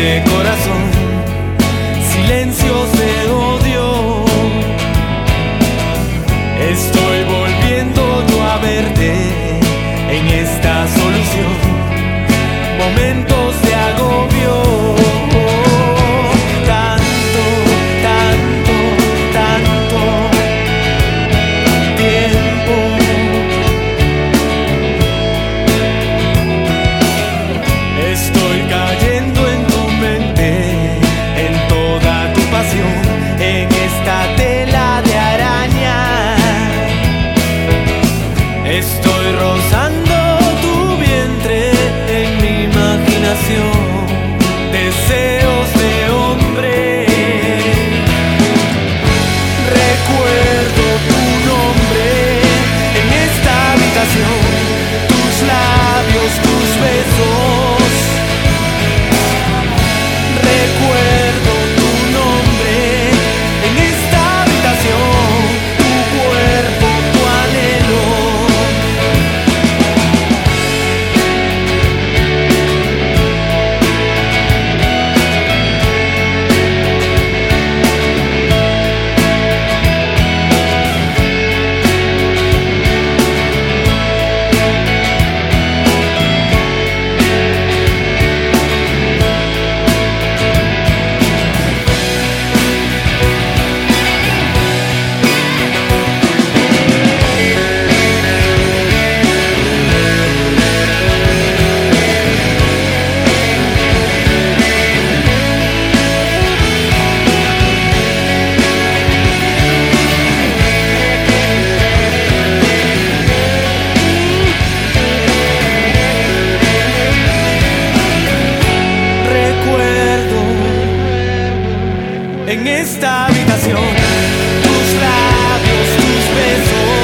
este corazón, silencios de odio. Estoy volviendo yo a verte en esta solución, momentos de en esta habitación. Tus labios, tus besos.